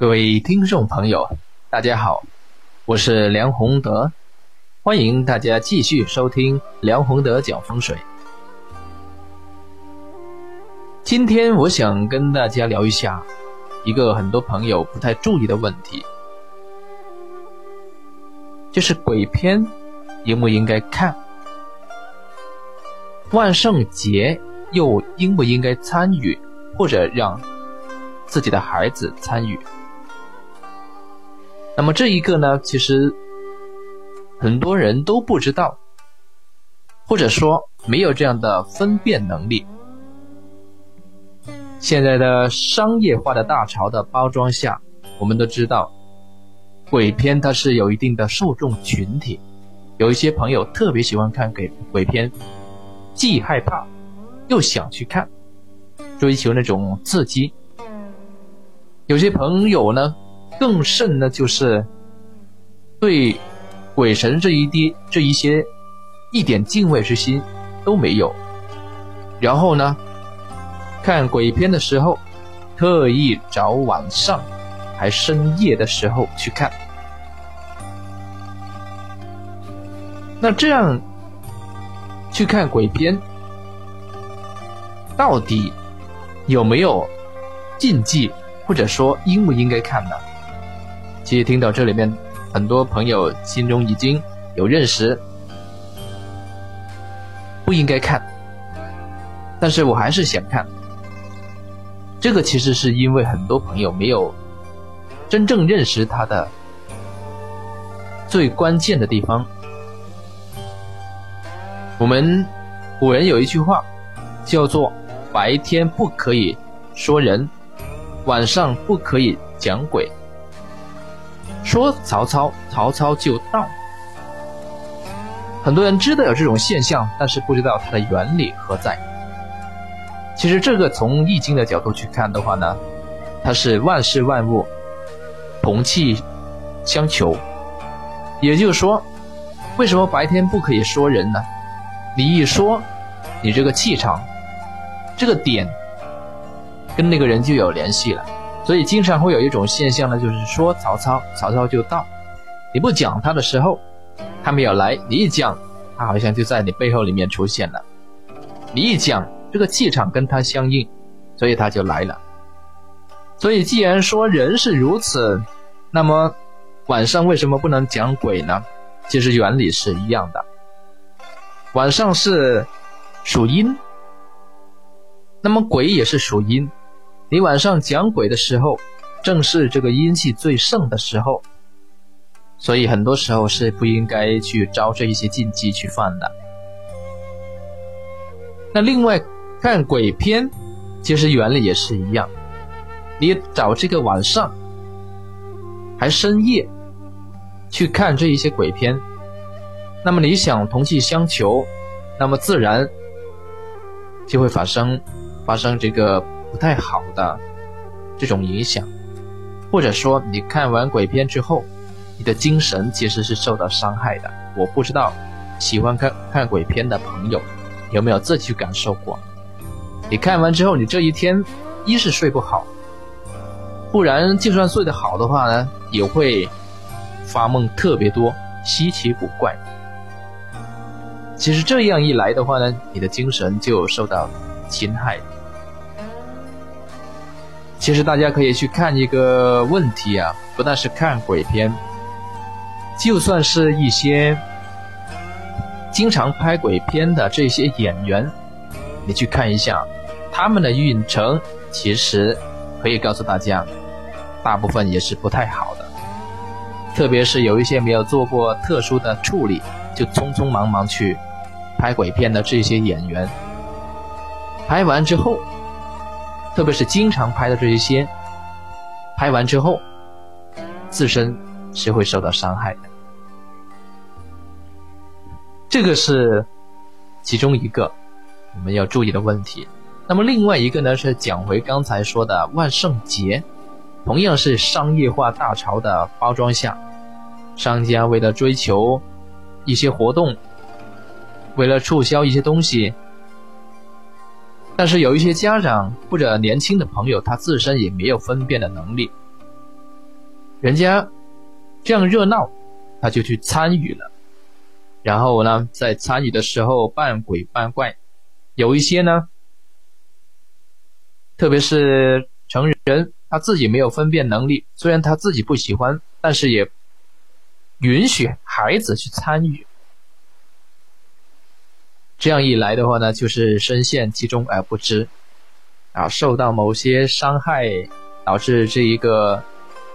各位听众朋友，大家好，我是梁宏德，欢迎大家继续收听梁宏德讲风水。今天我想跟大家聊一下一个很多朋友不太注意的问题，就是鬼片应不应该看？万圣节又应不应该参与，或者让自己的孩子参与？那么这一个呢，其实很多人都不知道，或者说没有这样的分辨能力。现在的商业化的大潮的包装下，我们都知道，鬼片它是有一定的受众群体，有一些朋友特别喜欢看鬼鬼片，既害怕又想去看，追求那种刺激。有些朋友呢。更甚的，就是对鬼神这一滴这一些一点敬畏之心都没有。然后呢，看鬼片的时候，特意找晚上还深夜的时候去看。那这样去看鬼片，到底有没有禁忌，或者说应不应该看呢？其实听到这里面，很多朋友心中已经有认识，不应该看，但是我还是想看。这个其实是因为很多朋友没有真正认识它的最关键的地方。我们古人有一句话，叫做“白天不可以说人，晚上不可以讲鬼”。说曹操，曹操就到。很多人知道有这种现象，但是不知道它的原理何在。其实这个从易经的角度去看的话呢，它是万事万物同气相求。也就是说，为什么白天不可以说人呢？你一说，你这个气场，这个点，跟那个人就有联系了。所以经常会有一种现象呢，就是说曹操，曹操就到。你不讲他的时候，他没有来；你一讲，他好像就在你背后里面出现了。你一讲，这个气场跟他相应，所以他就来了。所以既然说人是如此，那么晚上为什么不能讲鬼呢？其实原理是一样的。晚上是属阴，那么鬼也是属阴。你晚上讲鬼的时候，正是这个阴气最盛的时候，所以很多时候是不应该去招这一些禁忌去犯的。那另外看鬼片，其实原理也是一样，你找这个晚上还深夜去看这一些鬼片，那么你想同气相求，那么自然就会发生发生这个。不太好的这种影响，或者说你看完鬼片之后，你的精神其实是受到伤害的。我不知道喜欢看看鬼片的朋友有没有自己感受过？你看完之后，你这一天一是睡不好，不然就算睡得好的话呢，也会发梦特别多，稀奇古怪。其实这样一来的话呢，你的精神就受到侵害。其实大家可以去看一个问题啊，不但是看鬼片，就算是一些经常拍鬼片的这些演员，你去看一下他们的运程，其实可以告诉大家，大部分也是不太好的。特别是有一些没有做过特殊的处理，就匆匆忙忙去拍鬼片的这些演员，拍完之后。特别是经常拍的这一些，拍完之后，自身是会受到伤害的。这个是其中一个我们要注意的问题。那么另外一个呢，是讲回刚才说的万圣节，同样是商业化大潮的包装下，商家为了追求一些活动，为了促销一些东西。但是有一些家长或者年轻的朋友，他自身也没有分辨的能力，人家这样热闹，他就去参与了。然后呢，在参与的时候扮鬼扮怪，有一些呢，特别是成人，他自己没有分辨能力，虽然他自己不喜欢，但是也允许孩子去参与。这样一来的话呢，就是深陷其中而不知，啊，受到某些伤害，导致这一个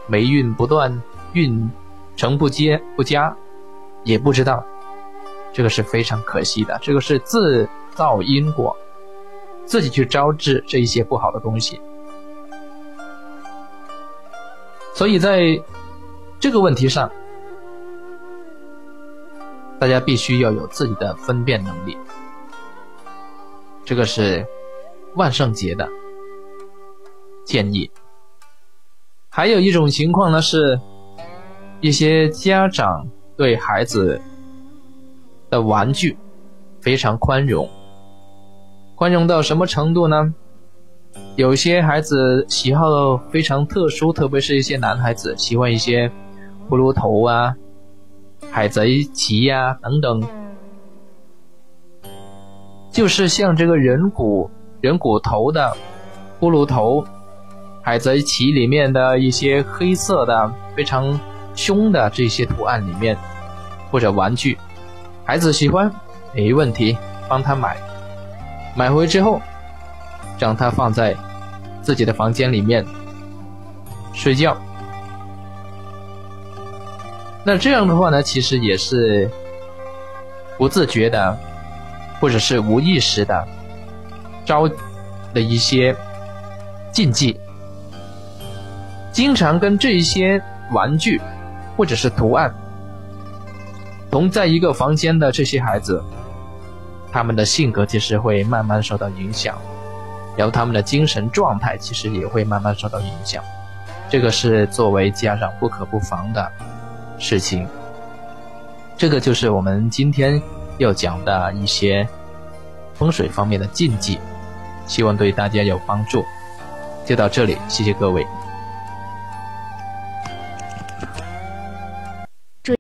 霉运不断，运程不接不佳，也不知道。这个是非常可惜的，这个是自造因果，自己去招致这一些不好的东西。所以在这个问题上，大家必须要有自己的分辨能力。这个是万圣节的建议。还有一种情况呢，是一些家长对孩子。的玩具非常宽容，宽容到什么程度呢？有些孩子喜好非常特殊，特别是一些男孩子喜欢一些骷髅头啊、海贼旗呀等等，就是像这个人骨人骨头的骷髅头、海贼旗里面的一些黑色的非常凶的这些图案里面，或者玩具。孩子喜欢，没问题，帮他买。买回之后，让他放在自己的房间里面睡觉。那这样的话呢，其实也是不自觉的，或者是无意识的招的一些禁忌。经常跟这些玩具或者是图案。同在一个房间的这些孩子，他们的性格其实会慢慢受到影响，然后他们的精神状态其实也会慢慢受到影响。这个是作为家长不可不防的事情。这个就是我们今天要讲的一些风水方面的禁忌，希望对大家有帮助。就到这里，谢谢各位。